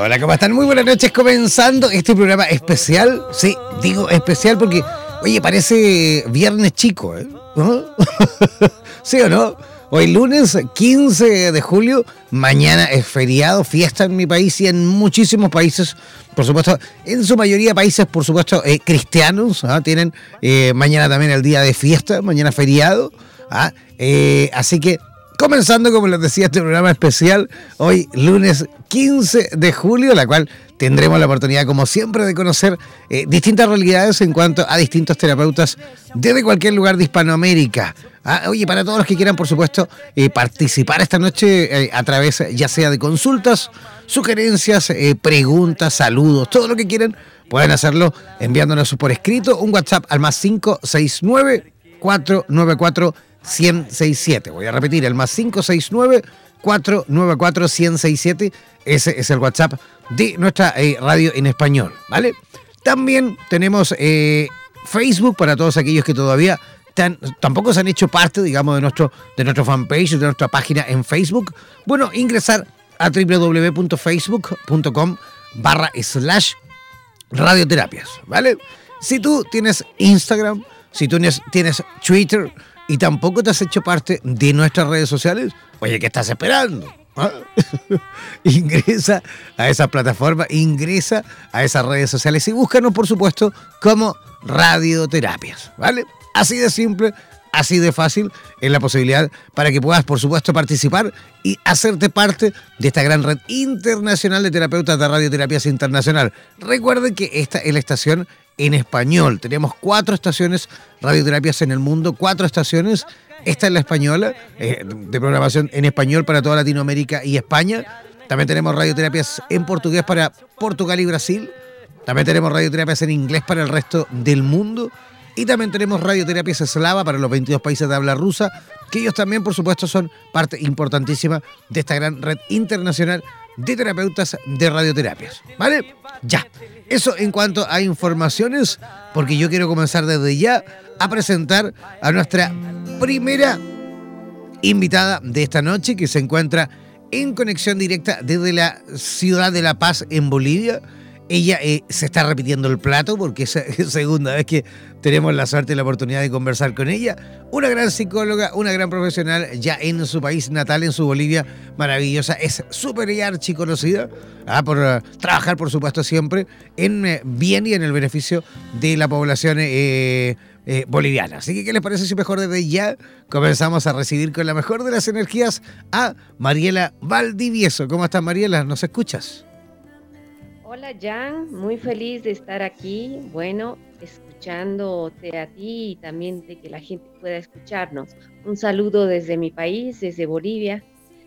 Hola, ¿cómo están? Muy buenas noches, comenzando este programa especial. Sí, digo especial porque, oye, parece viernes chico, ¿eh? ¿Sí o no? Hoy lunes 15 de julio, mañana es feriado, fiesta en mi país y en muchísimos países, por supuesto, en su mayoría países, por supuesto, eh, cristianos, ¿ah? tienen eh, mañana también el día de fiesta, mañana feriado, ¿ah? eh, así que comenzando, como les decía, este programa especial, hoy lunes 15 de julio, la cual tendremos la oportunidad, como siempre, de conocer eh, distintas realidades en cuanto a distintos terapeutas desde cualquier lugar de Hispanoamérica. Ah, oye, para todos los que quieran, por supuesto, eh, participar esta noche eh, a través ya sea de consultas, sugerencias, preguntas, saludos, todo lo que quieran, pueden hacerlo enviándonos por escrito un WhatsApp al más 569 494 1067. Voy a repetir, el más 569 494 1067. Ese es el WhatsApp de nuestra eh, radio en español, ¿vale? También tenemos eh, Facebook para todos aquellos que todavía tampoco se han hecho parte, digamos, de nuestro, de nuestro fanpage, de nuestra página en Facebook. Bueno, ingresar a www.facebook.com barra slash radioterapias, ¿vale? Si tú tienes Instagram, si tú tienes Twitter y tampoco te has hecho parte de nuestras redes sociales, oye, ¿qué estás esperando? ¿Ah? ingresa a esa plataforma, ingresa a esas redes sociales y búscanos, por supuesto, como radioterapias, ¿vale? Así de simple, así de fácil es la posibilidad para que puedas, por supuesto, participar y hacerte parte de esta gran red internacional de terapeutas de radioterapias internacional. Recuerden que esta es la estación en español. Tenemos cuatro estaciones radioterapias en el mundo, cuatro estaciones esta es la española, eh, de programación en español para toda Latinoamérica y España. También tenemos radioterapias en portugués para Portugal y Brasil. También tenemos radioterapias en inglés para el resto del mundo. Y también tenemos radioterapias eslava para los 22 países de habla rusa, que ellos también, por supuesto, son parte importantísima de esta gran red internacional de terapeutas de radioterapias. ¿Vale? Ya. Eso en cuanto a informaciones, porque yo quiero comenzar desde ya a presentar a nuestra primera invitada de esta noche que se encuentra en conexión directa desde la ciudad de La Paz en Bolivia. Ella eh, se está repitiendo el plato porque es la segunda vez que tenemos la suerte y la oportunidad de conversar con ella. Una gran psicóloga, una gran profesional ya en su país natal, en su Bolivia maravillosa. Es súper y archiconocida ¿ah? por eh, trabajar, por supuesto, siempre en eh, bien y en el beneficio de la población boliviana. Así que, ¿qué les parece si mejor desde ya comenzamos a recibir con la mejor de las energías a Mariela Valdivieso? ¿Cómo estás, Mariela? ¿Nos escuchas? Hola, Jan. Muy feliz de estar aquí. Bueno, escuchándote a ti y también de que la gente pueda escucharnos. Un saludo desde mi país, desde Bolivia,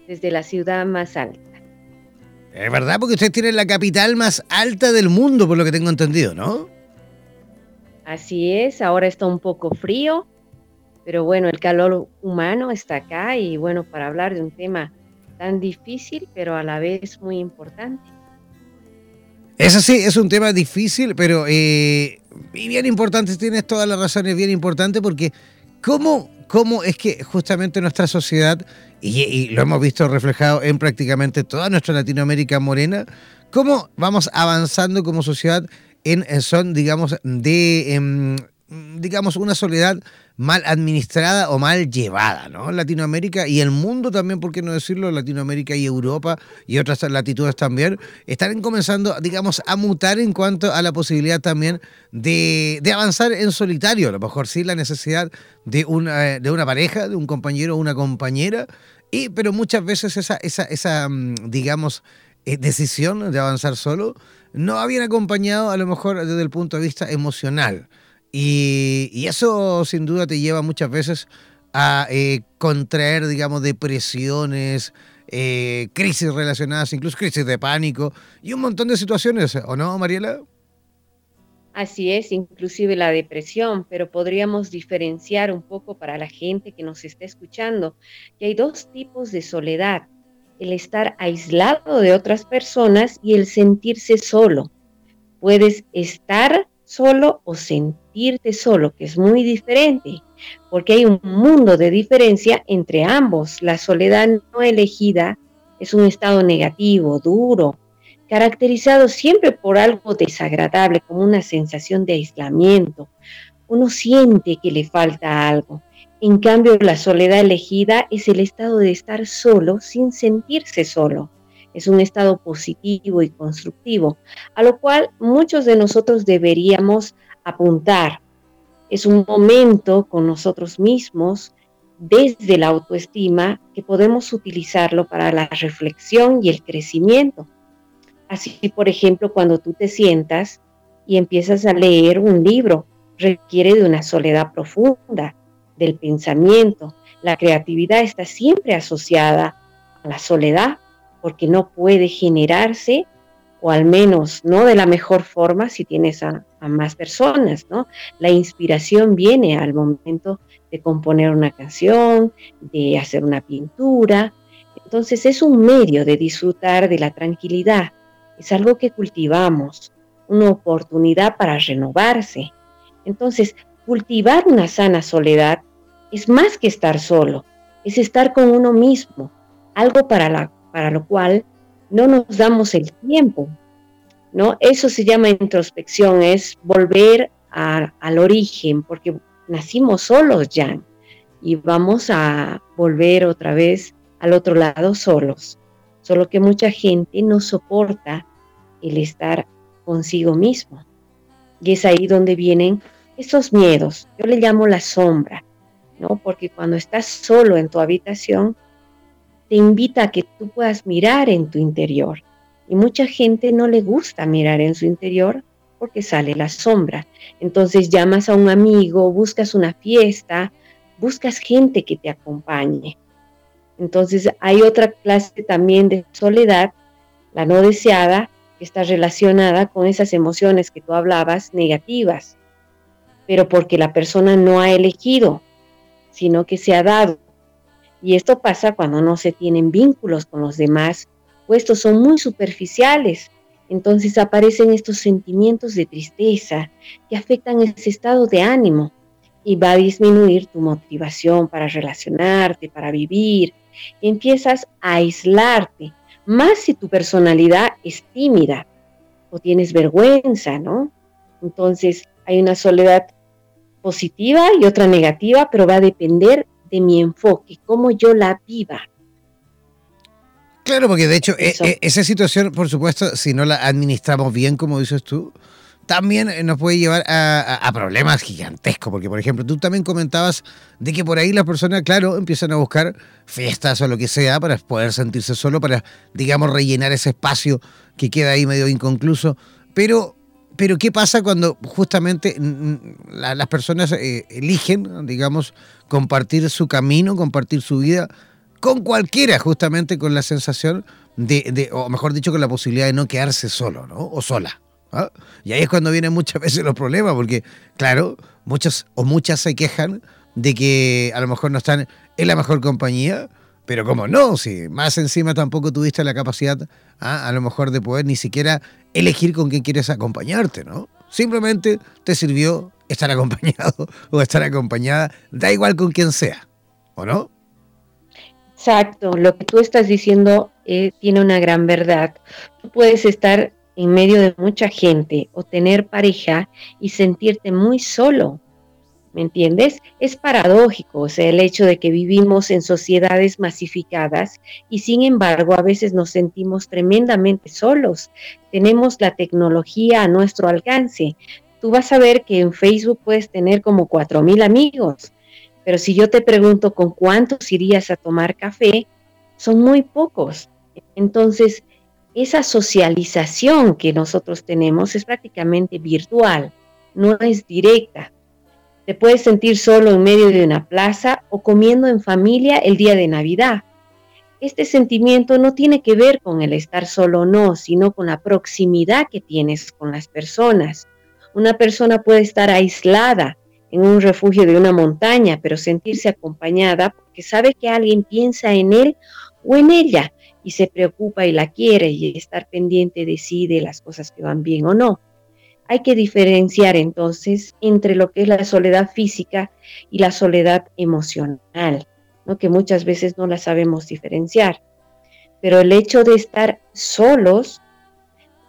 desde la ciudad más alta. Es verdad, porque usted tiene la capital más alta del mundo, por lo que tengo entendido, ¿no? Así es, ahora está un poco frío, pero bueno, el calor humano está acá y bueno, para hablar de un tema tan difícil, pero a la vez muy importante. Eso sí, es un tema difícil, pero eh, bien importante, tienes todas las razones, bien importante, porque ¿cómo, cómo es que justamente nuestra sociedad, y, lo hemos visto reflejado en prácticamente toda nuestra Latinoamérica morena, cómo vamos avanzando como sociedad en son, digamos, de, em, digamos, una soledad mal administrada o mal llevada, ¿no? Latinoamérica y el mundo también, por qué no decirlo, Latinoamérica y Europa y otras latitudes también, están comenzando, digamos, a mutar en cuanto a la posibilidad también de, de avanzar en solitario, a lo mejor sí la necesidad de una, de una pareja, de un compañero o una compañera, y, pero muchas veces esa, esa, esa mm, digamos, eh, decisión de avanzar solo no habían acompañado a lo mejor desde el punto de vista emocional. Y, eso sin duda te lleva muchas veces a eh, contraer, digamos, depresiones, eh, crisis relacionadas, incluso crisis de pánico y un montón de situaciones, ¿o no, Mariela? Así es, inclusive la depresión, pero podríamos diferenciar un poco para la gente que nos está escuchando que hay dos tipos de soledad, el estar aislado de otras personas y el sentirse solo. Puedes estar solo o sentirte solo, que es muy diferente, porque hay un mundo de diferencia entre ambos. La soledad no elegida es un estado negativo, duro, caracterizado siempre por algo desagradable, como una sensación de aislamiento. Uno siente que le falta algo. En cambio, la soledad elegida es el estado de estar solo sin sentirse solo es un estado positivo y constructivo, a lo cual muchos de nosotros deberíamos apuntar. Es un momento con nosotros mismos, desde la autoestima, que podemos utilizarlo para la reflexión y el crecimiento. Así, por ejemplo, cuando tú te sientas y empiezas a leer un libro, requiere de una soledad profunda, del pensamiento. La creatividad está siempre asociada a la soledad porque no puede generarse, o al menos no de la mejor forma si tienes a, más personas, ¿no? La inspiración viene al momento de componer una canción, de hacer una pintura. Entonces es un medio de disfrutar de la tranquilidad, es algo que cultivamos, una oportunidad para renovarse. Entonces, cultivar una sana soledad es más que estar solo, es estar con uno mismo, algo para la para lo cual no nos damos el tiempo, ¿no? Eso se llama introspección, es volver al origen, porque nacimos solos ya y vamos a volver otra vez al otro lado solos. Solo que mucha gente no soporta el estar consigo mismo. Y es ahí donde vienen esos miedos. Yo le llamo la sombra, ¿no? Porque cuando estás solo en tu habitación, te invita a que tú puedas mirar en tu interior. Y mucha gente no le gusta mirar en su interior porque sale la sombra. Entonces llamas a un amigo, buscas una fiesta, buscas gente que te acompañe. Entonces hay otra clase también de soledad, la no deseada, que está relacionada con esas emociones que tú hablabas negativas, pero porque la persona no ha elegido, sino que se ha dado y esto pasa cuando no se tienen vínculos con los demás o estos son muy superficiales. Entonces aparecen estos sentimientos de tristeza que afectan ese estado de ánimo y va a disminuir tu motivación para relacionarte, para vivir. empiezas a aislarte, más si tu personalidad es tímida o tienes vergüenza, ¿no? Entonces hay una soledad positiva y otra negativa, pero va a depender de mi enfoque, cómo yo la viva. Claro, porque de hecho e, e, esa situación, por supuesto, si no la administramos bien, como dices tú, también eh, nos puede llevar a, problemas gigantescos, porque por ejemplo, tú también comentabas de que por ahí las personas, claro, empiezan a buscar fiestas o lo que sea para poder sentirse solo, para, digamos, rellenar ese espacio que queda ahí medio inconcluso, pero pero ¿qué pasa cuando justamente las personas eh, eligen, digamos, compartir su camino, compartir su vida con cualquiera, justamente con la sensación de, o mejor dicho, con la posibilidad de no quedarse solo, ¿no? O sola. ¿ah? Y ahí es cuando vienen muchas veces los problemas, porque, claro, muchos o muchas se quejan de que a lo mejor no están en la mejor compañía, pero como no, si más encima tampoco tuviste la capacidad ¿ah? a lo mejor de poder ni siquiera elegir con quién quieres acompañarte, ¿no? Simplemente te sirvió estar acompañado o estar acompañada, da igual con quién sea, ¿o no? Exacto, lo que tú estás diciendo eh, tiene una gran verdad. Tú puedes estar en medio de mucha gente o tener pareja y sentirte muy solo, ¿me entiendes? Es paradójico, o sea, el hecho de que vivimos en sociedades masificadas y sin embargo a veces nos sentimos tremendamente solos. Tenemos la tecnología a nuestro alcance. Tú vas a ver que en Facebook puedes tener como cuatro mil amigos, pero si yo te pregunto con cuántos irías a tomar café, son muy pocos. Entonces, esa socialización que nosotros tenemos es prácticamente virtual, no es directa. Te puedes sentir solo en medio de una plaza o comiendo en familia el día de Navidad. Este sentimiento no tiene que ver con el estar solo o no, sino con la proximidad que tienes con las personas. Una persona puede estar aislada en un refugio de una montaña, pero sentirse acompañada porque sabe que alguien piensa en él o en ella y se preocupa y la quiere y estar pendiente de sí, de las cosas que van bien o no. Hay que diferenciar entonces entre lo que es la soledad física y la soledad emocional, ¿no? que muchas veces no la sabemos diferenciar. Pero el hecho de estar solos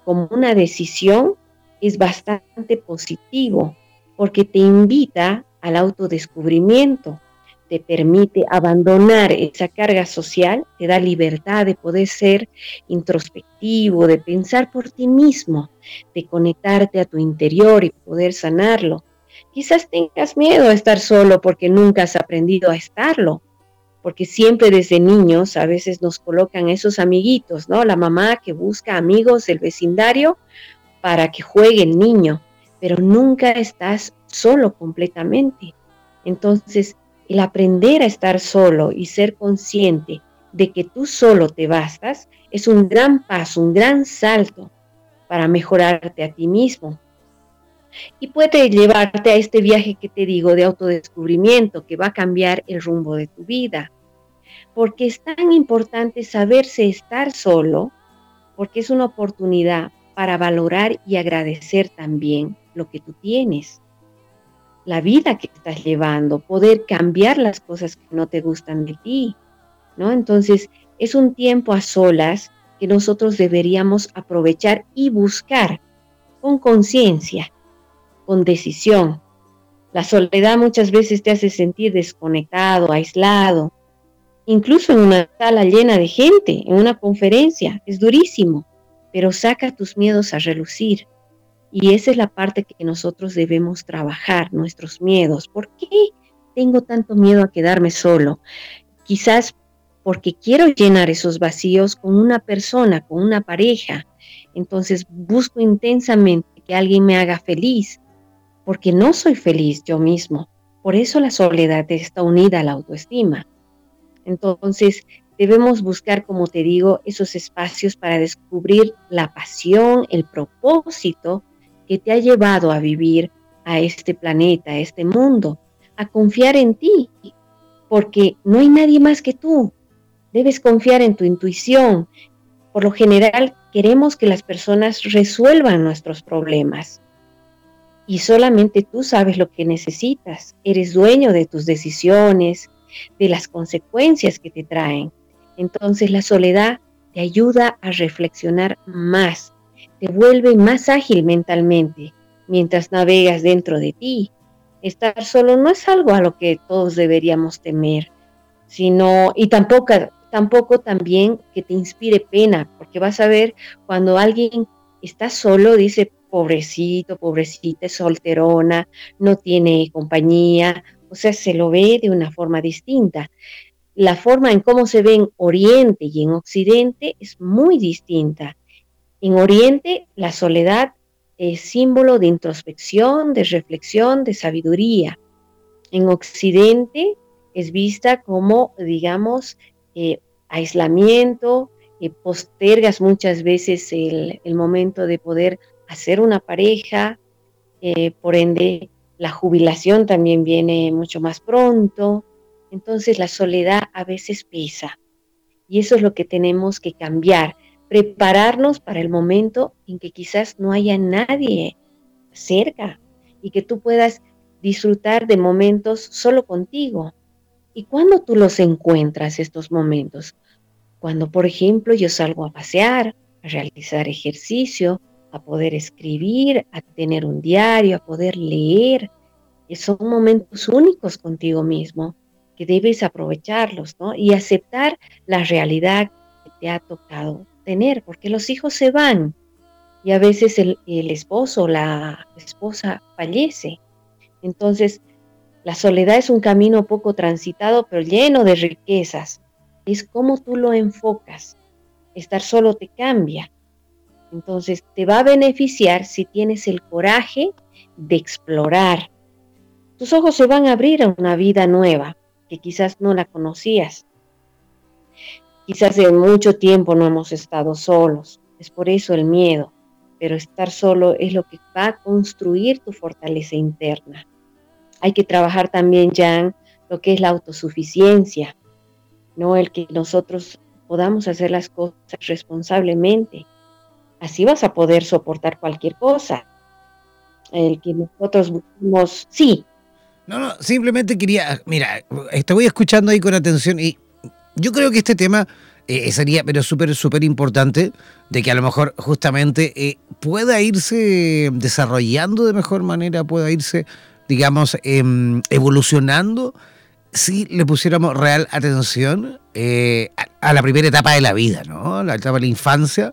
como una decisión es bastante positivo porque te invita al autodescubrimiento, te permite abandonar esa carga social, te da libertad de poder ser introspectivo, de pensar por ti mismo, de conectarte a tu interior y poder sanarlo. Quizás tengas miedo a estar solo porque nunca has aprendido a estarlo, porque siempre desde niños a veces nos colocan esos amiguitos, ¿no? La mamá que busca amigos del vecindario para que juegue el niño, pero nunca estás solo completamente. Entonces, el aprender a estar solo y ser consciente de que tú solo te bastas es un gran paso, un gran salto para mejorarte a ti mismo. Y puede llevarte a este viaje que te digo de autodescubrimiento que va a cambiar el rumbo de tu vida. Porque es tan importante saberse estar solo, porque es una oportunidad para valorar y agradecer también lo que tú tienes la vida que estás llevando, poder cambiar las cosas que no te gustan de ti, ¿no? Entonces, es un tiempo a solas que nosotros deberíamos aprovechar y buscar con conciencia, con decisión. La soledad muchas veces te hace sentir desconectado, aislado, incluso en una sala llena de gente, en una conferencia, es durísimo, pero saca tus miedos a relucir. Y esa es la parte que nosotros debemos trabajar, nuestros miedos. ¿Por qué tengo tanto miedo a quedarme solo? Quizás porque quiero llenar esos vacíos con una persona, con una pareja. Entonces busco intensamente que alguien me haga feliz, porque no soy feliz yo mismo. Por eso la soledad está unida a la autoestima. Entonces debemos buscar, como te digo, esos espacios para descubrir la pasión, el propósito que te ha llevado a vivir a este planeta, a este mundo, a confiar en ti, porque no hay nadie más que tú. Debes confiar en tu intuición. Por lo general, queremos que las personas resuelvan nuestros problemas. Y solamente tú sabes lo que necesitas. Eres dueño de tus decisiones, de las consecuencias que te traen. Entonces la soledad te ayuda a reflexionar más te vuelve más ágil mentalmente mientras navegas dentro de ti. Estar solo no es algo a lo que todos deberíamos temer, sino, y tampoco, tampoco también que te inspire pena, porque vas a ver cuando alguien está solo, dice, pobrecito, pobrecita, es solterona, no tiene compañía, o sea, se lo ve de una forma distinta. La forma en cómo se ve en Oriente y en Occidente es muy distinta. En Oriente, la soledad eh, símbolo de introspección, de reflexión, de sabiduría. En Occidente es vista como, digamos, eh, aislamiento, eh, postergas muchas veces el, momento de poder hacer una pareja, por ende la jubilación también viene mucho más pronto, entonces la soledad a veces pesa. Y eso es lo que tenemos que cambiar, prepararnos para el momento en que quizás no haya nadie cerca y que tú puedas disfrutar de momentos solo contigo. ¿Y cuándo tú los encuentras estos momentos? Cuando, por ejemplo, yo salgo a pasear, a realizar ejercicio, a poder escribir, a tener un diario, a poder leer. Son momentos únicos contigo mismo que debes aprovecharlos, ¿no? Y aceptar la realidad que te ha tocado tener, porque los hijos se van y a veces el, esposo o la esposa fallece. Entonces, la soledad es un camino poco transitado, pero lleno de riquezas. Es como tú lo enfocas. Estar solo te cambia. Entonces, te va a beneficiar si tienes el coraje de explorar. Tus ojos se van a abrir a una vida nueva que quizás no la conocías. Quizás mucho tiempo no hemos estado solos, es por eso el miedo, pero estar solo es lo que va a construir tu fortaleza interna. Hay que trabajar también, Jan, lo que es la autosuficiencia, no el que nosotros podamos hacer las cosas responsablemente. Así vas a poder soportar cualquier cosa. El que nosotros buscamos, sí. No, no, simplemente quería, mira, voy escuchando ahí con atención y yo creo que este tema eh, sería, pero súper, súper importante, de que a lo mejor justamente eh, pueda irse desarrollando de mejor manera, pueda irse, digamos, em, evolucionando si le pusiéramos real atención eh, a, la primera etapa de la vida, ¿no? La etapa de la infancia,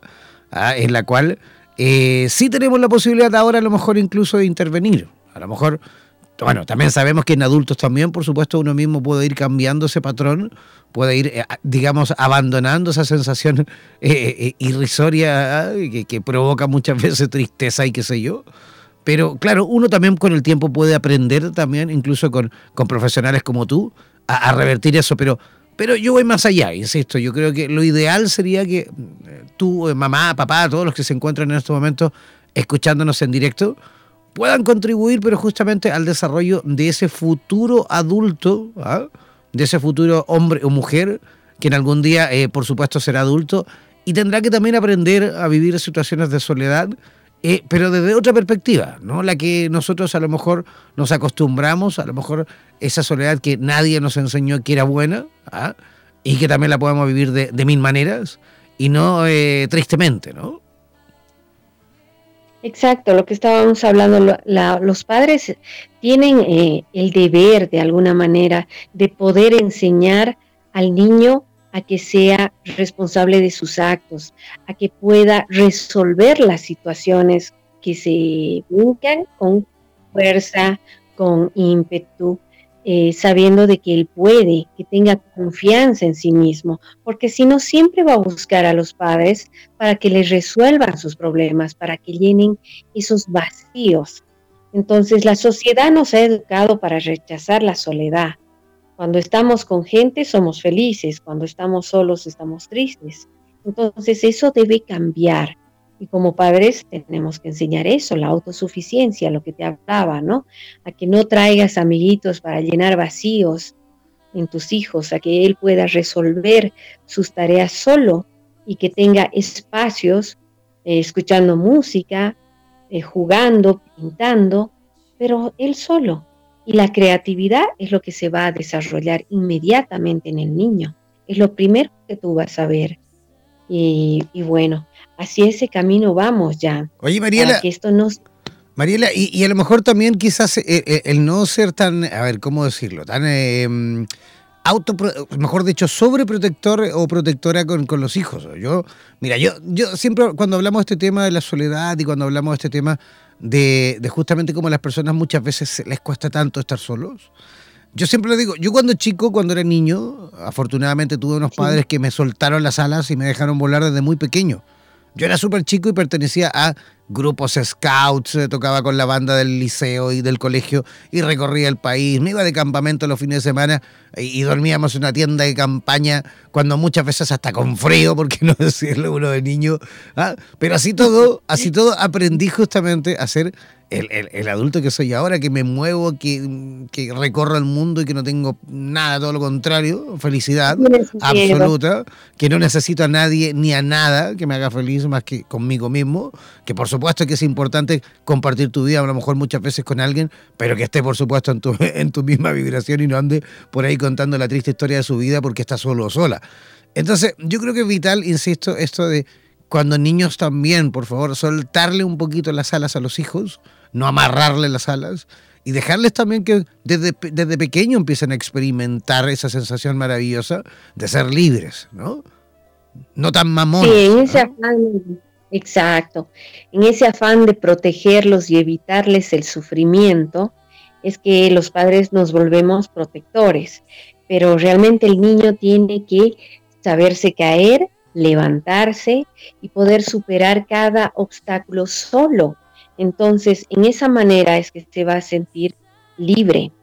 ¿ah? en la cual sí tenemos la posibilidad ahora a lo mejor incluso de intervenir. A lo mejor bueno, también sabemos que en adultos también, por supuesto, uno mismo puede ir cambiando ese patrón, puede ir, eh, digamos, abandonando esa sensación eh, eh, irrisoria que, provoca muchas veces tristeza y qué sé yo. Pero claro, uno también con el tiempo puede aprender también, incluso con, con profesionales como tú, a, revertir eso. Pero, pero yo voy más allá, insisto, yo creo que lo ideal sería que tú, mamá, papá, todos los que se encuentran en estos momentos escuchándonos en directo, puedan contribuir, pero justamente al desarrollo de ese futuro adulto, ¿ah? De ese futuro hombre o mujer, que en algún día, eh, por supuesto, será adulto y tendrá que también aprender a vivir situaciones de soledad, eh, pero desde otra perspectiva, ¿no? La que nosotros a lo mejor nos acostumbramos, a lo mejor esa soledad que nadie nos enseñó que era buena, ¿ah? y que también la podemos vivir de, mil maneras, y no eh, tristemente, ¿no? Exacto, lo que estábamos hablando, los padres tienen eh, el deber de alguna manera de poder enseñar al niño a que sea responsable de sus actos, a que pueda resolver las situaciones que se buscan con fuerza, con ímpetu, eh, sabiendo de que él puede, que tenga confianza en sí mismo, porque si no siempre va a buscar a los padres para que les resuelvan sus problemas, para que llenen esos vacíos. Entonces la sociedad nos ha educado para rechazar la soledad. Cuando estamos con gente somos felices, cuando estamos solos estamos tristes. Entonces eso debe cambiar. Y como padres tenemos que enseñar eso, la autosuficiencia, lo que te hablaba, ¿no? A que no traigas amiguitos para llenar vacíos en tus hijos, a que él pueda resolver sus tareas solo y que tenga espacios eh, escuchando música, eh, jugando, pintando, pero él solo. Y la creatividad es lo que se va a desarrollar inmediatamente en el niño. Es lo primero que tú vas a ver. Y, y bueno, hacia ese camino vamos ya. Oye, Mariela. esto nos... Mariela, y, a lo mejor también quizás eh, eh, el no ser tan, a ver, ¿cómo decirlo? Tan eh, auto, mejor dicho, sobreprotector o protectora con, los hijos. Yo, mira, yo, yo siempre cuando hablamos de este tema de la soledad y cuando hablamos de este tema de, de justamente cómo a las personas muchas veces les cuesta tanto estar solos, yo siempre le digo, yo cuando chico, cuando era niño, afortunadamente tuve unos padres que me soltaron las alas y me dejaron volar desde muy pequeño. Yo era súper chico y pertenecía a grupos scouts, eh, tocaba con la banda del liceo y del colegio y recorría el país. Me iba de campamento los fines de semana y, dormíamos en una tienda de campaña cuando muchas veces hasta con frío, porque no decirlo uno de niño. ¿ah? Pero así todo, así todo aprendí justamente a ser el, adulto que soy ahora, que me muevo, que, que, recorro el mundo y que no tengo nada, todo lo contrario, felicidad absoluta, que no necesito a nadie ni a nada que me haga feliz más que conmigo mismo, que por supuesto que es importante compartir tu vida, a lo mejor muchas veces con alguien, pero que esté por supuesto en tu, en tu misma vibración y no ande por ahí contando la triste historia de su vida porque está solo o sola. Entonces, yo creo que es vital, insisto, esto de cuando niños también, por favor, soltarle un poquito las alas a los hijos, no amarrarle las alas y dejarles también que desde, desde pequeño empiecen a experimentar esa sensación maravillosa de ser libres, ¿no? No tan mamones. Sí, en ese afán, exacto, en ese afán de protegerlos y evitarles el sufrimiento, es que los padres nos volvemos protectores, pero realmente el niño tiene que saberse caer, levantarse y poder superar cada obstáculo solo entonces, en esa manera es que se va a sentir libre.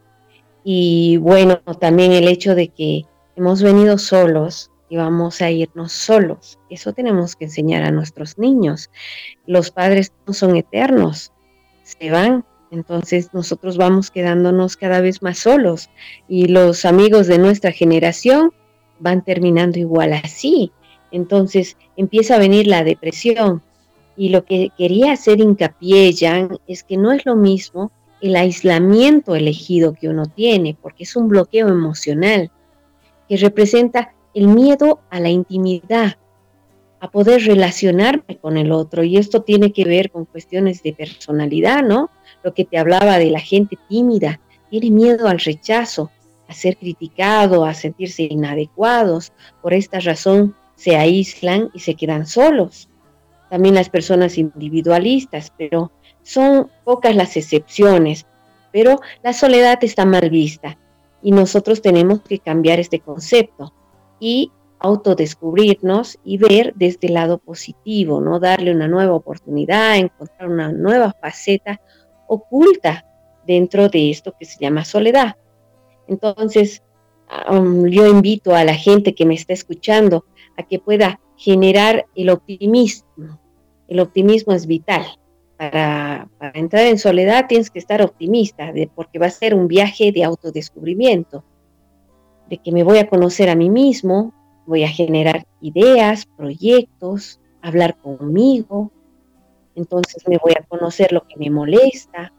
Y bueno, también el hecho de que hemos venido solos y vamos a irnos solos. Eso tenemos que enseñar a nuestros niños. Los padres no son eternos, se van. Entonces nosotros vamos quedándonos cada vez más solos y los amigos de nuestra generación van terminando igual así. Entonces empieza a venir la depresión, y lo que quería hacer hincapié, Jan, es que no es lo mismo el aislamiento elegido que uno tiene, porque es un bloqueo emocional que representa el miedo a la intimidad, a poder relacionarme con el otro. Y esto tiene que ver con cuestiones de personalidad, ¿no? Lo que te hablaba de la gente tímida, tiene miedo al rechazo, a ser criticado, a sentirse inadecuados. Por esta razón se aíslan y se quedan solos también las personas individualistas, pero son pocas las excepciones. Pero la soledad está mal vista y nosotros tenemos que cambiar este concepto y autodescubrirnos y ver desde el lado positivo, ¿no? Darle una nueva oportunidad, encontrar una nueva faceta oculta dentro de esto que se llama soledad. Entonces, yo invito a la gente que me está escuchando a que pueda generar el optimismo. El optimismo es vital. Para, entrar en soledad tienes que estar optimista, de, porque va a ser un viaje de autodescubrimiento, de que me voy a conocer a mí mismo, voy a generar ideas, proyectos, hablar conmigo, entonces me voy a conocer lo que me molesta,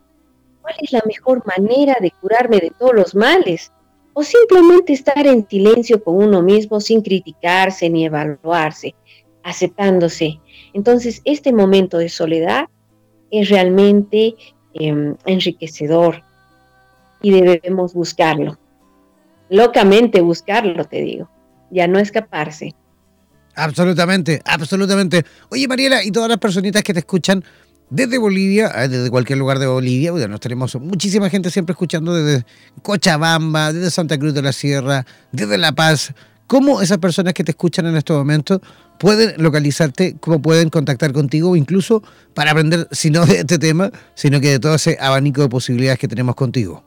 cuál es la mejor manera de curarme de todos los males, o simplemente estar en silencio con uno mismo sin criticarse ni evaluarse, aceptándose. Entonces, este momento de soledad es realmente em, enriquecedor y debemos buscarlo. Locamente buscarlo, te digo, ya no escaparse. Absolutamente, absolutamente. Oye, Mariela, y todas las personitas que te escuchan, desde Bolivia, eh, desde cualquier lugar de Bolivia, porque nos tenemos muchísima gente siempre escuchando desde Cochabamba, desde Santa Cruz de la Sierra, desde La Paz. ¿Cómo esas personas que te escuchan en estos momentos pueden localizarte, cómo pueden contactar contigo, incluso para aprender, si no de este tema, sino que de todo ese abanico de posibilidades que tenemos contigo?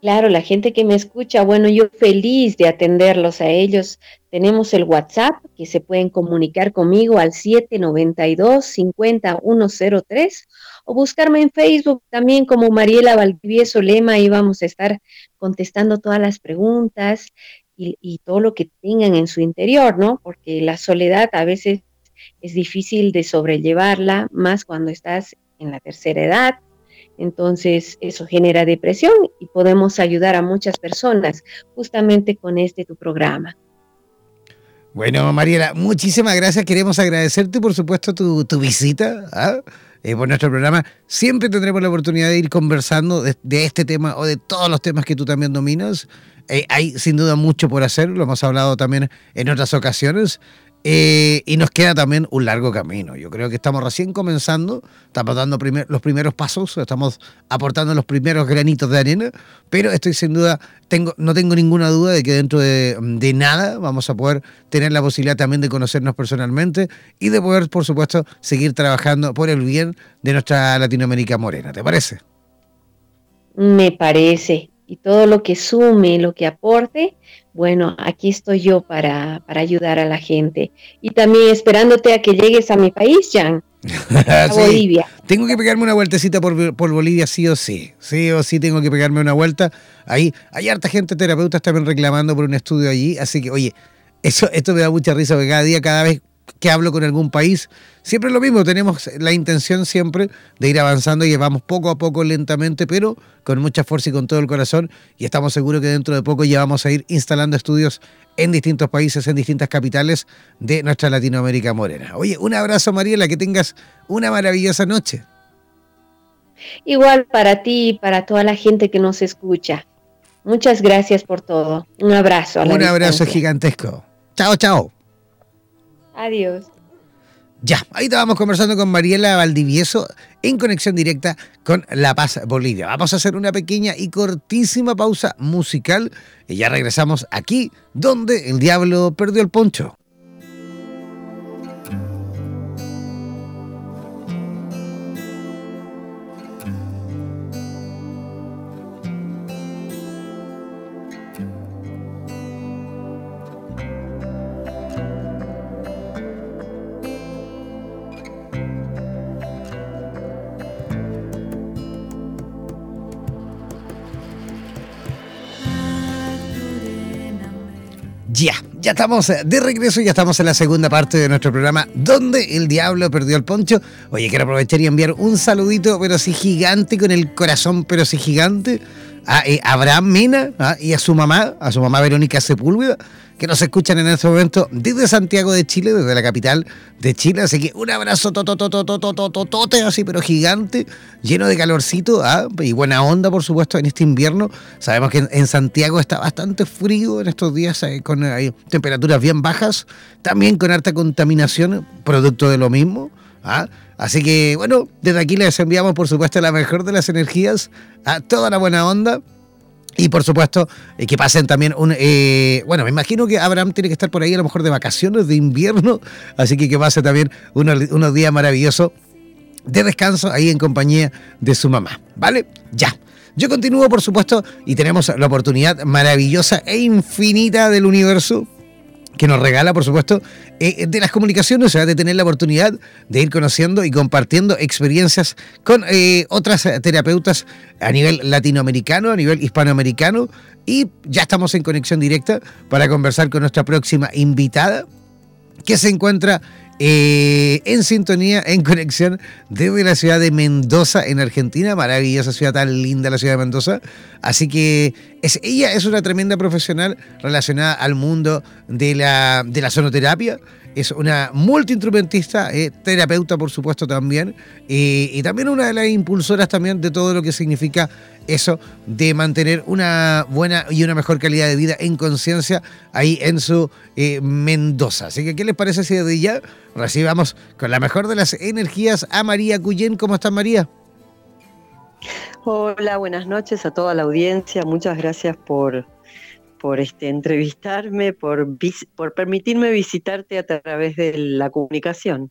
Claro, la gente que me escucha, bueno, yo feliz de atenderlos a ellos. Tenemos el WhatsApp que se pueden comunicar conmigo al 792-50103 o buscarme en Facebook también como Mariela Valdivieso Lema y vamos a estar contestando todas las preguntas y, y todo lo que tengan en su interior, ¿no? Porque la soledad a veces es difícil de sobrellevarla, más cuando estás en la tercera edad entonces, eso genera depresión y podemos ayudar a muchas personas justamente con este tu programa. Bueno, Mariela, muchísimas gracias. Queremos agradecerte, por supuesto, tu, visita ¿ah? eh, por nuestro programa. Siempre tendremos la oportunidad de ir conversando de, este tema o de todos los temas que tú también dominas. Eh, hay sin duda mucho por hacer, lo hemos hablado también en otras ocasiones. Eh, y nos queda también un largo camino. Yo creo que estamos recién comenzando, estamos dando los primeros pasos, estamos aportando los primeros granitos de arena, pero estoy sin duda, tengo, no tengo ninguna duda de que dentro de, de nada vamos a poder tener la posibilidad también de conocernos personalmente y de poder, por supuesto, seguir trabajando por el bien de nuestra Latinoamérica morena. ¿Te parece? Me parece. Y todo lo que sume, lo que aporte, bueno, aquí estoy yo para, ayudar a la gente. Y también esperándote a que llegues a mi país, Jan. A Bolivia. Tengo que pegarme una vueltecita por, por, Bolivia, sí o sí. Sí o sí tengo que pegarme una vuelta. Ahí hay harta gente, terapeutas también reclamando por un estudio allí. Así que, oye, eso, esto me da mucha risa porque cada día, cada vez que hablo con algún país, siempre es lo mismo, tenemos la intención siempre de ir avanzando y vamos poco a poco lentamente, pero con mucha fuerza y con todo el corazón y estamos seguros que dentro de poco ya vamos a ir instalando estudios en distintos países, en distintas capitales de nuestra Latinoamérica morena. Oye, un abrazo Mariela, que tengas una maravillosa noche. Igual para ti y para toda la gente que nos escucha. Muchas gracias por todo. Un abrazo. un abrazo gigantesco. Chao, chao. Adiós. Ya, ahí estábamos conversando con Mariela Valdivieso en conexión directa con La Paz, Bolivia. Vamos a hacer una pequeña y cortísima pausa musical y ya regresamos aquí donde el diablo perdió el poncho. Ya, estamos de regreso, ya estamos en la segunda parte de nuestro programa donde el diablo perdió el poncho. Oye, quiero aprovechar y enviar un saludito, pero sí gigante, con el corazón, pero sí gigante, a eh, Abraham Mena ¿ah? y a su mamá, a su mamá Verónica Sepúlveda, que nos escuchan en este momento desde Santiago de Chile, desde la capital de Chile. Así que un abrazo tototototototote, así pero gigante, lleno de calorcito ¿ah? y buena onda, por supuesto, en este invierno. Sabemos que en, Santiago está bastante frío en estos días, eh, con temperaturas bien bajas, también con harta contaminación, producto de lo mismo. ¿ah? Así que, bueno, desde aquí les enviamos, por supuesto, la mejor de las energías, a toda la buena onda y por supuesto, eh, que pasen también un... Eh, bueno, me imagino que Abraham tiene que estar por ahí a lo mejor de vacaciones, de invierno, así que que pase también unos, días maravillosos de descanso ahí en compañía de su mamá. ¿Vale? Ya. Yo continúo, por supuesto, y tenemos la oportunidad maravillosa e infinita del universo que nos regala, por supuesto, eh, de las comunicaciones, o sea, de tener la oportunidad de ir conociendo y compartiendo experiencias con eh, otras terapeutas a nivel latinoamericano, a nivel hispanoamericano, y ya estamos en conexión directa para conversar con nuestra próxima invitada, que se encuentra eh, en sintonía, en conexión desde la ciudad de Mendoza, en Argentina. Maravillosa ciudad tan linda, la ciudad de Mendoza. Así que ella es una tremenda profesional relacionada al mundo de la, de la sonoterapia es una multiinstrumentista, eh, terapeuta por supuesto también, y también una de las impulsoras también de todo lo que significa eso de mantener una buena y una mejor calidad de vida en conciencia ahí en su eh, Mendoza. Así que, ¿qué les parece si desde ya recibamos con la mejor de las energías a María Cuyén? ¿Cómo está María? Hola, buenas noches a toda la audiencia. Muchas gracias por por este, entrevistarme, por, por permitirme visitarte a través de la comunicación.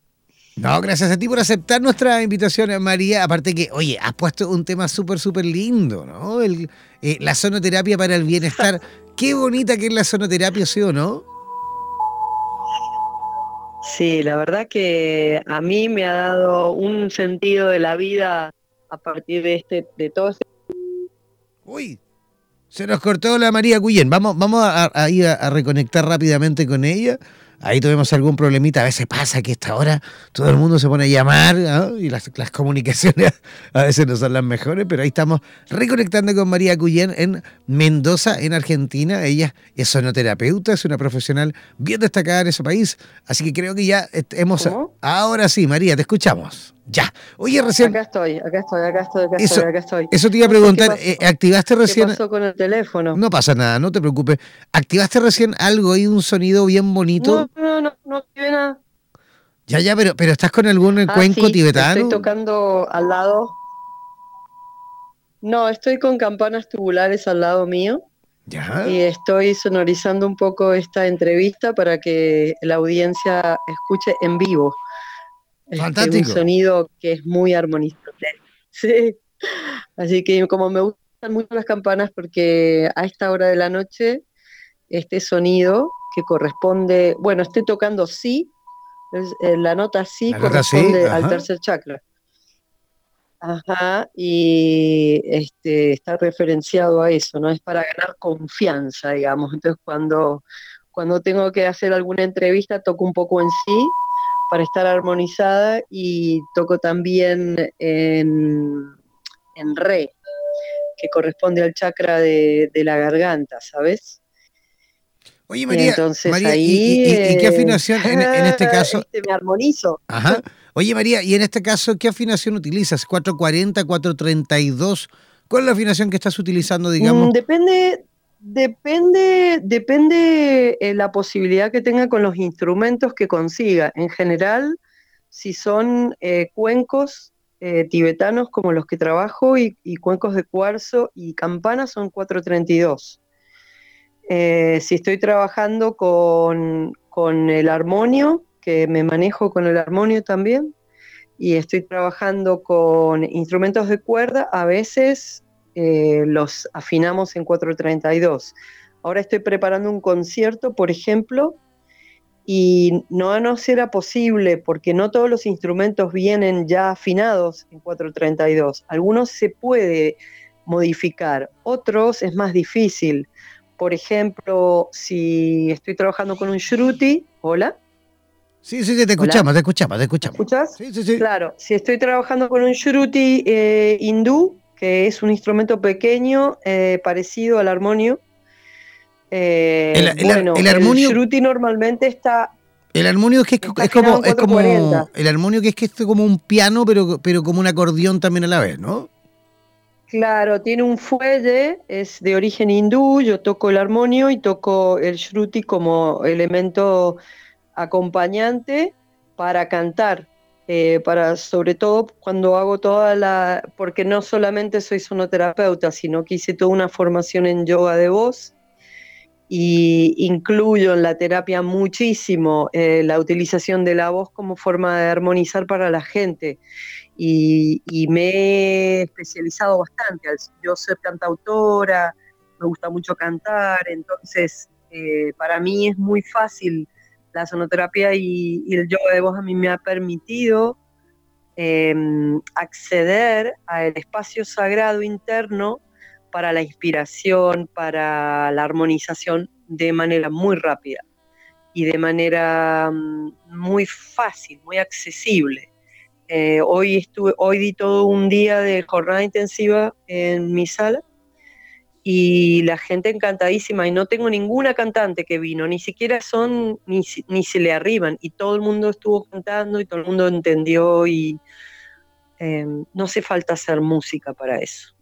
No, gracias a ti por aceptar nuestra invitación, María. Aparte que, oye, has puesto un tema súper, súper lindo, ¿no? El, eh, la sonoterapia para el bienestar. Qué bonita que es la sonoterapia, ¿sí o no? Sí, la verdad que a mí me ha dado un sentido de la vida a partir de este, de todo este... Uy, se nos cortó la María Cuyén. Vamos, vamos a, ir a, reconectar rápidamente con ella. Ahí tuvimos algún problemita. A veces pasa que a esta hora todo el mundo se pone a llamar y las, comunicaciones a veces no son las mejores, pero ahí estamos reconectando con María Cuyén en Mendoza, en Argentina. Ella es sonoterapeuta, es una profesional bien destacada en ese país. Así que creo que ya hemos... Ahora sí, María, te escuchamos. Ya. Oye, recién. Acá estoy, acá estoy, acá estoy, acá eso, estoy, acá estoy. Eso te iba a preguntar. Eh, ¿Activaste recién? ¿Qué pasó con el teléfono? No pasa nada, no te preocupes. ¿Activaste recién algo ahí, un sonido bien bonito? No, no, no, no activé nada. Ya, ya, pero, pero ¿estás con algún Ah, cuenco sí, tibetano? Estoy tocando al lado. No, estoy con campanas tubulares al lado mío Ya. y estoy sonorizando un poco esta entrevista para que la audiencia escuche en vivo. Este, Fantástico. un sonido que es muy armonizante. Sí. Así que como me gustan mucho las campanas porque a esta hora de la noche este sonido que corresponde, bueno, estoy tocando sí, eh, la nota sí La nota sí, corresponde al tercer chakra. Ajá, y este, está referenciado a eso, ¿no? Es para ganar confianza, digamos. Entonces, cuando, cuando tengo que hacer alguna entrevista, toco un poco en sí para estar armonizada y toco también en, en re, que corresponde al chakra de, de la garganta, ¿sabes? Oye, María, entonces María, ahí, ¿y, y- y qué eh, afinación en, en este caso? este, me armonizo. Ajá. Oye, María, ¿y en este caso qué afinación utilizas? ¿440, 432? ¿Cuál es la afinación que estás utilizando, digamos? Mm, depende, depende, depende eh, la posibilidad que tenga con los instrumentos que consiga. En general, si son eh, cuencos eh, tibetanos como los que trabajo y, y cuencos de cuarzo y campanas son 432. Eh, si estoy trabajando con, con el armonio, que me manejo con el armonio también, y estoy trabajando con instrumentos de cuerda, a veces eh, los afinamos en 432. Ahora estoy preparando un concierto, por ejemplo, y no no será posible porque no todos los instrumentos vienen ya afinados en 432. Algunos se puede modificar, otros es más difícil. Por ejemplo, si estoy trabajando con un shruti, hola, Sí, sí, sí, te escuchamos, te escuchamos, te escuchamos. ¿escuchas? Sí, sí, sí. Claro, si estoy trabajando con un shruti eh, hindú, que es un instrumento pequeño eh, parecido al armonio, eh, El- el- bueno, el armonio- shruti normalmente está, El armonio es que es, como, es como 440. el armonio que es que es como un piano, pero, pero como un acordeón también a la vez, ¿no? claro, tiene un fuelle, es de origen hindú, yo toco el armonio y toco el shruti como elemento acompañante para cantar. Eh, para sobre todo cuando hago toda la, porque no solamente soy sonoterapeuta, sino que hice toda una formación en yoga de voz y incluyo en la terapia muchísimo eh, la utilización de la voz como forma de armonizar para la gente. Y, y me he especializado bastante. Yo ser cantautora, me gusta mucho cantar, entonces eh, para mí es muy fácil la sonoterapia y, el yoga de voz a mí me ha permitido eh, acceder al espacio sagrado interno para la inspiración, para la armonización de manera muy rápida y de manera mm, muy fácil, muy accesible. Eh, hoy, estuve, hoy di todo un día de jornada intensiva en mi sala y la gente encantadísima y no tengo ninguna cantante que vino, ni siquiera son, ni, ni se le arriban y todo el mundo estuvo cantando y todo el mundo entendió y eh, no hace falta hacer música para eso.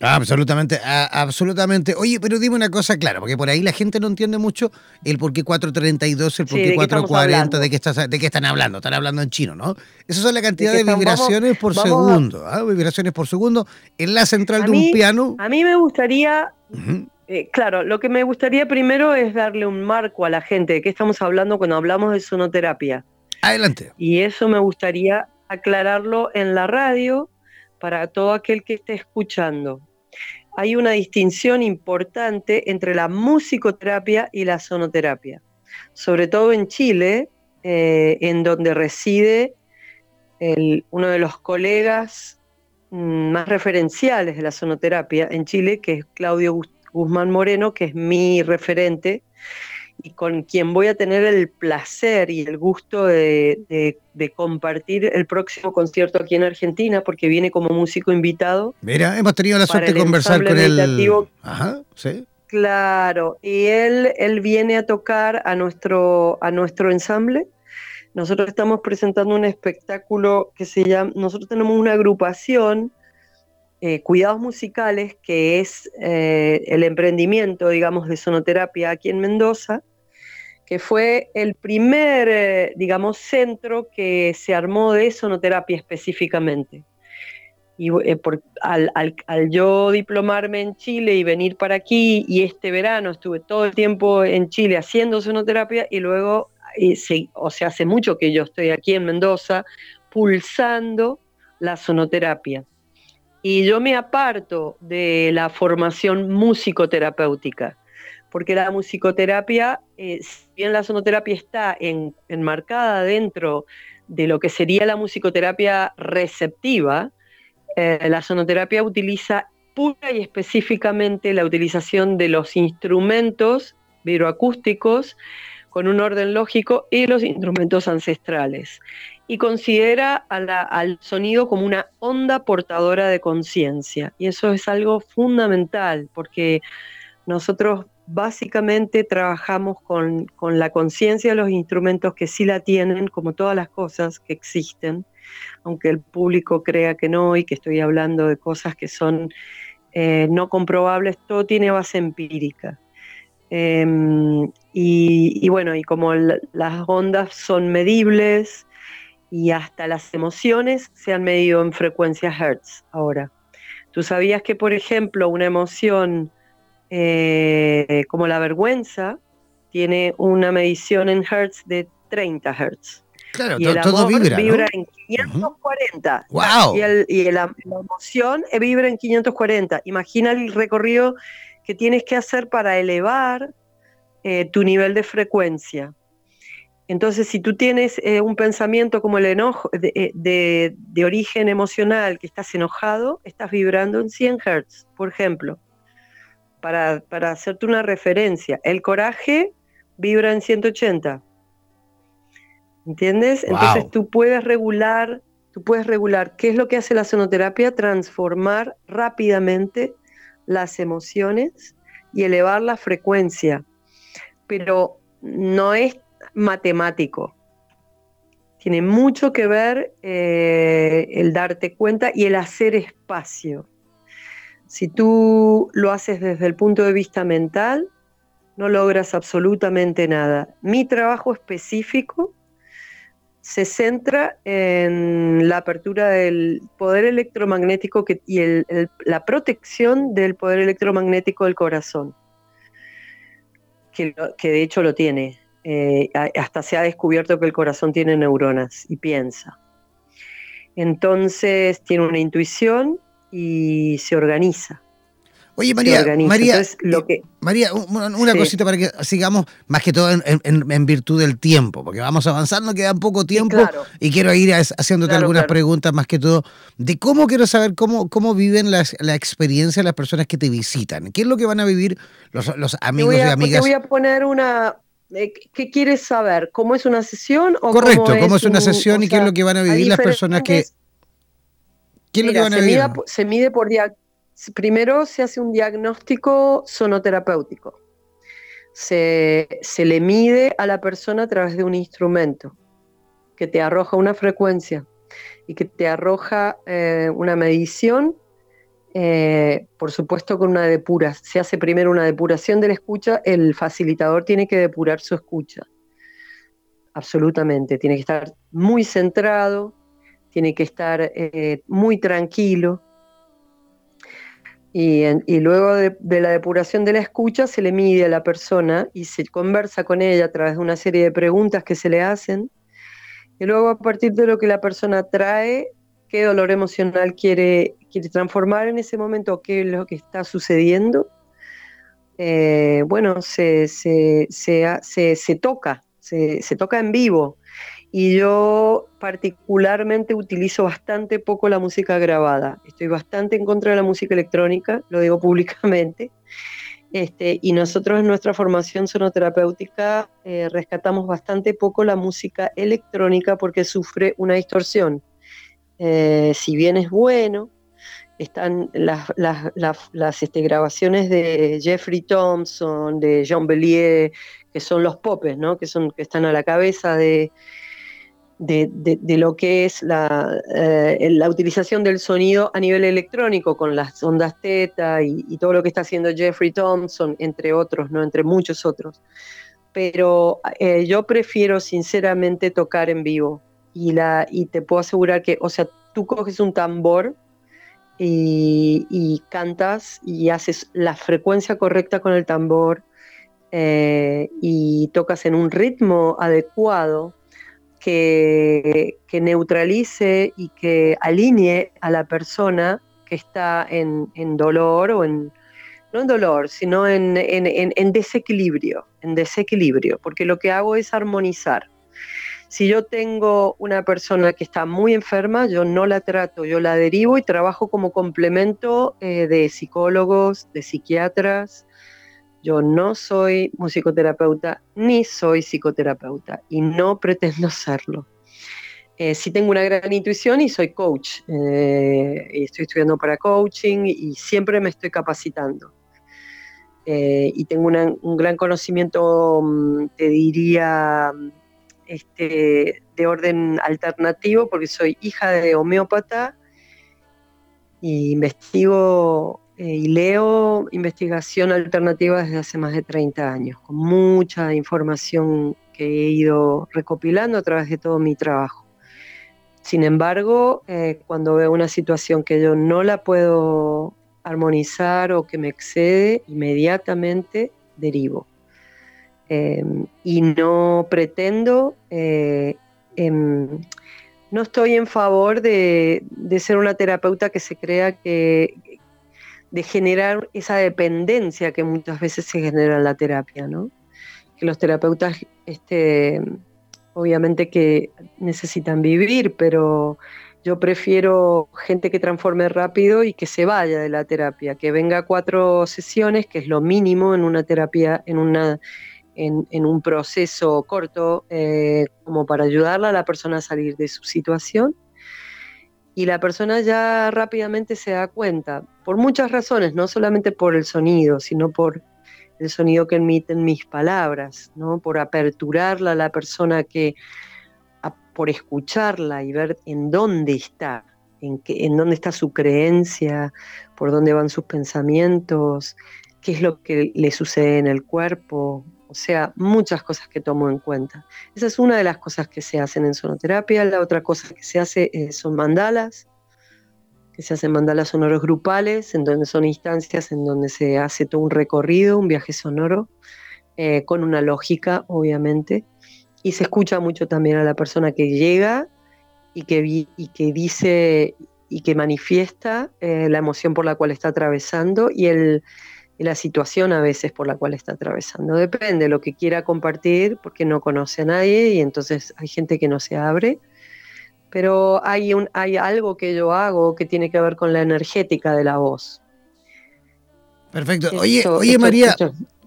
Ah, absolutamente, absolutamente. Oye, pero dime una cosa clara, porque por ahí la gente no entiende mucho el por qué 432, el por Sí, qué ¿de qué estamos 440, hablando? de qué, estás, de qué están hablando. Están hablando en chino, ¿no? Esas son la cantidad de estamos- vibraciones por vamos a- segundo. ¿ah? Vibraciones por segundo en la central A de un mí- piano. A mí me gustaría. Eh, claro, lo que me gustaría primero es darle un marco a la gente de qué estamos hablando cuando hablamos de sonoterapia. Adelante. Y eso me gustaría aclararlo en la radio para todo aquel que esté escuchando. Hay una distinción importante entre la musicoterapia y la sonoterapia, sobre todo en Chile, eh, en donde reside uno de los colegas mm, más referenciales de la sonoterapia en Chile, que es Claudio Guzmán Moreno, que es mi referente y con quien voy a tener el placer y el gusto de, de- de compartir el próximo concierto aquí en Argentina, porque viene como músico invitado. Mira, hemos tenido la suerte de conversar con él. Ajá, sí. Claro, y él, él viene a tocar a nuestro, a nuestro ensamble nosotros estamos presentando un espectáculo que se llama, nosotros tenemos una agrupación, eh, Cuidados Musicales, que es eh, el emprendimiento, digamos, de sonoterapia aquí en Mendoza, que fue el primer, eh, digamos, centro que se armó de sonoterapia específicamente. Y eh, al, yo diplomarme en Chile y venir para aquí, y este verano estuve todo el tiempo en Chile haciendo sonoterapia, y luego, o sea, hace mucho que yo estoy aquí en Mendoza, pulsando la sonoterapia. Y yo me aparto de la formación musicoterapéutica porque la musicoterapia, eh, si bien la sonoterapia está enmarcada dentro de lo que sería la musicoterapia receptiva, eh, la sonoterapia utiliza pura y específicamente la utilización de los instrumentos vibroacústicos con un orden lógico y los instrumentos ancestrales. Y considera al sonido como una onda portadora de conciencia. Y eso es algo fundamental, porque nosotros básicamente trabajamos con, la conciencia de los instrumentos que sí la tienen, como todas las cosas que existen, aunque el público crea que no y que estoy hablando de cosas que son eh, no comprobables, todo tiene base empírica. Em, y, bueno, y como las ondas son medibles y hasta las emociones se han medido en frecuencia Hertz ahora. ¿Tú sabías que, por ejemplo, una emoción eh, como la vergüenza, tiene una medición en hertz de 30 hertz. Claro, y el todo vibra, vibra en 540. Wow. Y, la, emoción eh, vibra en 540. Imagina el recorrido que tienes que hacer para elevar eh, tu nivel de frecuencia. Entonces, si tú tienes un pensamiento como el enojo de, de, origen emocional, que estás enojado, estás vibrando en 100 Hz, por ejemplo para, hacerte una referencia. El coraje vibra en 180. ¿Entiendes? Entonces tú puedes regular, tú puedes regular qué es lo que hace la sonoterapia, transformar rápidamente las emociones y elevar la frecuencia. Pero no es matemático. Tiene mucho que ver eh, el darte cuenta y el hacer espacio. Si tú lo haces desde el punto de vista mental, no logras absolutamente nada. Mi trabajo específico se centra en la apertura del poder electromagnético y la protección del poder electromagnético del corazón, que, de hecho lo tiene. Eh, hasta se ha descubierto que el corazón tiene neuronas y piensa. Entonces tiene una intuición y se organiza. Oye, María, María, lo eh, que, María, una, cosita para que sigamos, más que todo en, virtud del tiempo, porque vamos avanzando, queda poco tiempo y quiero ir haciéndote algunas preguntas, más que todo, de cómo quiero saber cómo, cómo viven las, la experiencia de las personas que te visitan. ¿Qué es lo que van a vivir los, los amigos y amigas? Te voy a poner una, eh, ¿Qué quieres saber? ¿Cómo es una sesión? O Correcto, cómo es, una sesión y qué es lo que van a vivir las personas que, se, Mide, por Primero se hace un diagnóstico sonoterapéutico. Se, le mide a la persona a través de un instrumento que te arroja una frecuencia y que te arroja eh, una medición, eh, por supuesto con una depura. Se hace primero una depuración de la escucha, el facilitador tiene que depurar su escucha. Absolutamente, tiene que estar muy centrado, tiene que estar eh, muy tranquilo. Y, luego de, la depuración de la escucha se le mide a la persona y se conversa con ella a través de una serie de preguntas que se le hacen. Y luego a partir de lo que la persona trae, qué dolor emocional quiere, quiere transformar en ese momento, qué es lo que está sucediendo, eh, bueno, se, se, se, toca, se, toca en vivo y yo particularmente utilizo bastante poco la música grabada. Estoy bastante en contra de la música electrónica, lo digo públicamente. Este, y nosotros en nuestra formación sonoterapéutica eh, rescatamos bastante poco la música electrónica porque sufre una distorsión. Eh, si bien es bueno, están las, las, este, grabaciones de Jeffrey Thompson, de Jean Bellier, que son los popes, ¿no? que, son, que están a la cabeza de, de, lo que es la, eh, la, utilización del sonido a nivel electrónico con las ondas teta y, todo lo que está haciendo Jeffrey Thompson, entre otros, ¿no? entre muchos otros. Pero eh, yo prefiero sinceramente tocar en vivo y, la, y te puedo asegurar que, o sea, tú coges un tambor y, cantas y haces la frecuencia correcta con el tambor eh, y tocas en un ritmo adecuado que, neutralice y que alinee a la persona que está en, dolor o en, no en dolor, sino en, en, desequilibrio, en desequilibrio, porque lo que hago es armonizar. Si yo tengo una persona que está muy enferma, yo no la trato, yo la derivo y trabajo como complemento eh, de psicólogos, de psiquiatras, yo no soy musicoterapeuta ni soy psicoterapeuta y no pretendo serlo. Eh, sí tengo una gran intuición y soy coach. Eh, estoy estudiando para coaching y siempre me estoy capacitando. Eh, y tengo un gran conocimiento, mm, te diría, este, de orden alternativo, porque soy hija de homeópata y investigo eh, y leo investigación alternativa desde hace más de 30 años, con mucha información que he ido recopilando a través de todo mi trabajo. Sin embargo, eh, cuando veo una situación que yo no la puedo armonizar o que me excede, inmediatamente derivo. Em, y no pretendo, eh, em, no estoy en favor de, de, ser una terapeuta que se crea que, de generar esa dependencia que muchas veces se genera en la terapia, ¿no? Que los terapeutas, este, obviamente que necesitan vivir, pero yo prefiero gente que transforme rápido y que se vaya de la terapia, que venga cuatro sesiones, que es lo mínimo en una terapia, en una en, un proceso corto, eh, como para ayudarla a la persona a salir de su situación y la persona ya rápidamente se da cuenta, por muchas razones, no solamente por el sonido, sino por el sonido que emiten mis palabras, ¿no? por aperturarla a la persona que, por escucharla y ver en dónde está, en, qué, en dónde está su creencia, por dónde van sus pensamientos, qué es lo que le sucede en el cuerpo, o sea, muchas cosas que tomo en cuenta. Esa es una de las cosas que se hacen en sonoterapia. La otra cosa que se hace eh, son mandalas, que se hacen mandalas sonoros grupales, en donde son instancias en donde se hace todo un recorrido, un viaje sonoro, eh, con una lógica, obviamente. Y se escucha mucho también a la persona que llega y que, y que dice y que manifiesta eh, la emoción por la cual está atravesando y el la situación a veces por la cual está atravesando. Depende de lo que quiera compartir porque no conoce a nadie y entonces hay gente que no se abre. Pero hay, un, hay algo que yo hago que tiene que ver con la energética de la voz. Perfecto. Oye, oye María,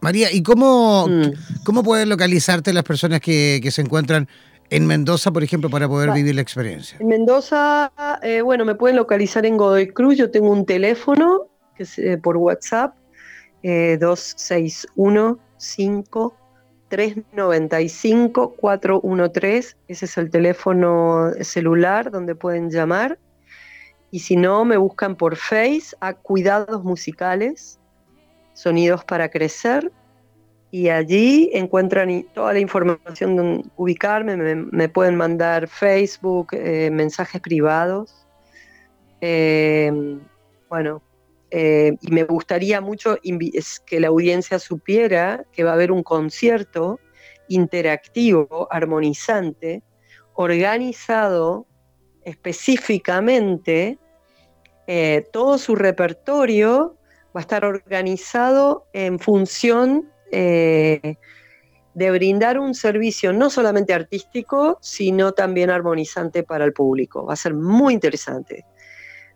María, ¿y cómo, mm. cómo pueden localizarte las personas que, se encuentran en Mendoza, por ejemplo, para poder vivir la experiencia? En Mendoza, eh, bueno, me pueden localizar en Godoy Cruz. Yo tengo un teléfono que es eh, por WhatsApp, eh, 261 5 395 413. Ese es el teléfono celular donde pueden llamar. Y si no, me buscan por Face a Cuidados Musicales, Sonidos para Crecer. Y allí encuentran toda la información de ubicarme. Me, pueden mandar Facebook, eh, mensajes privados. Eh, bueno, eh, y me gustaría mucho que la audiencia supiera que va a haber un concierto interactivo, armonizante, organizado específicamente, eh, todo su repertorio va a estar organizado en función eh, de brindar un servicio no solamente artístico, sino también armonizante para el público. Va a ser muy interesante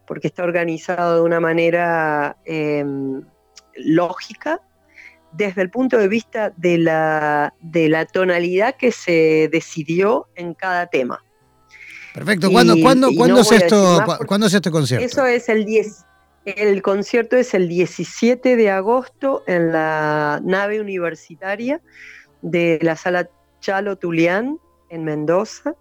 porque está organizado de una manera em, lógica desde el punto de vista de la, de la tonalidad que se decidió en cada tema. Perfecto. ¿Cuándo, ¿cuándo, ¿cuándo, es, esto, ¿cuándo es este concierto? Eso es el 10. El concierto es el 17 de agosto en la nave universitaria de la sala Chalo Tulián en Mendoza.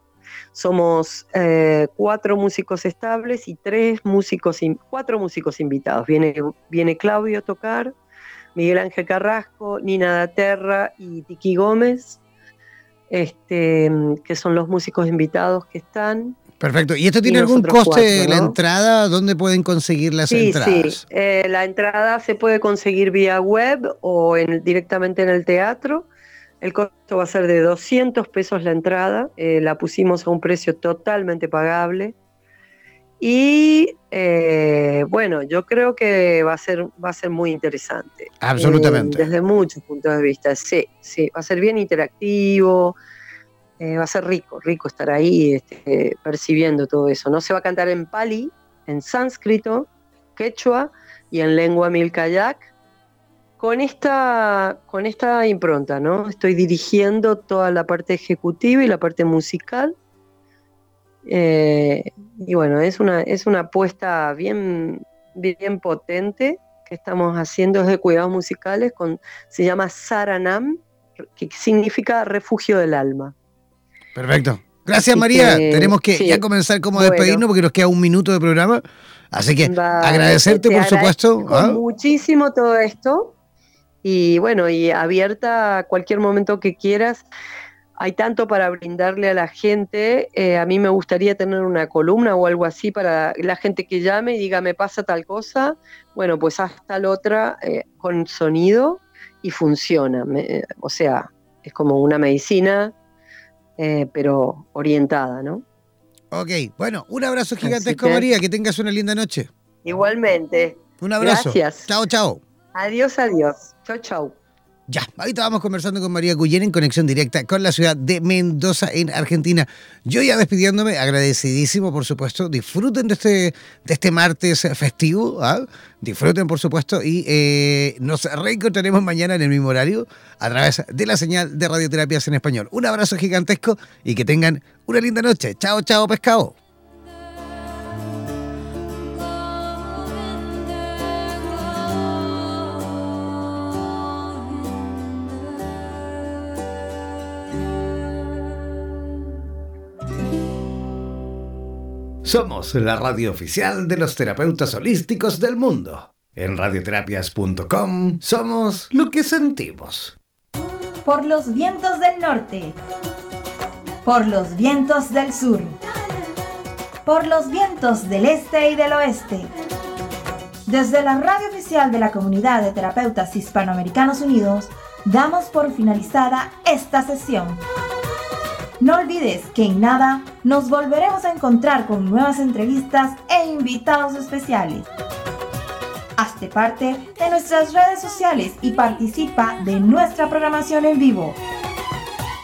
Somos eh, cuatro músicos estables y tres músicos, cuatro músicos invitados. Viene, viene Claudio a tocar, Miguel Ángel Carrasco, Nina Daterra y Tiki Gómez, este, que son los músicos invitados que están. Perfecto. ¿Y esto tiene algún coste la entrada? ¿Dónde pueden conseguir las entradas? Sí, eh, la entrada se puede conseguir vía web o directamente en el teatro. El costo va a ser de 200 pesos la entrada. Eh, la pusimos a un precio totalmente pagable. Y eh, bueno, yo creo que va a ser, va a ser muy interesante. Absolutamente. desde muchos puntos de vista. Sí, sí, va a ser bien interactivo. Eh, va a ser rico, rico estar ahí este, percibiendo todo eso. No se va a cantar en pali, en sánscrito, quechua y en lengua milkayak, con esta, con esta impronta, ¿no? Estoy dirigiendo toda la parte ejecutiva y la parte musical. Eh, y bueno, es una, es una apuesta bien, bien potente que estamos haciendo de cuidados musicales, con, se llama Saranam, que significa refugio del alma. Perfecto. Gracias, María. Tenemos que ya comenzar como a despedirnos porque nos queda un minuto de programa. Así que agradecerte, por supuesto. ¿ah? Muchísimo todo esto. Y bueno, y abierta a cualquier momento que quieras. Hay tanto para brindarle a la gente. Eh, a mí me gustaría tener una columna o algo así para la gente que llame y diga, me pasa tal cosa. Bueno, pues hasta la otra eh, con sonido y funciona. o sea, es como una medicina eh, pero orientada, ¿no? Ok, bueno, un abrazo gigantesco, María, que tengas una linda noche. Igualmente. Un abrazo. Gracias. Chao, chao. Adiós, adiós. Chao, chao. Ya, ahorita vamos conversando con María Guyen en conexión directa con la ciudad de Mendoza, en Argentina. Yo ya despidiéndome, agradecidísimo, por supuesto. Disfruten de este, de este martes festivo. ¿ah? Disfruten, por supuesto, y eh, nos reencontraremos mañana en el mismo horario a través de la señal de radioterapias en español. Un abrazo gigantesco y que tengan una linda noche. Chao, chao, pescado. Somos la radio oficial de los terapeutas holísticos del mundo. En radioterapias.com somos lo que sentimos. Por los vientos del norte. Por los vientos del sur. Por los vientos del este y del oeste. Desde la radio oficial de la Comunidad de Terapeutas Hispanoamericanos Unidos, damos por finalizada esta sesión. No olvides que en nada nos volveremos a encontrar con nuevas entrevistas e invitados especiales. Hazte parte de nuestras redes sociales y participa de nuestra programación en vivo.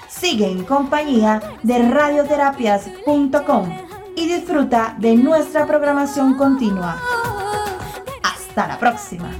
Sigue en compañía de radioterapias.com y disfruta de nuestra programación continua. Hasta la próxima.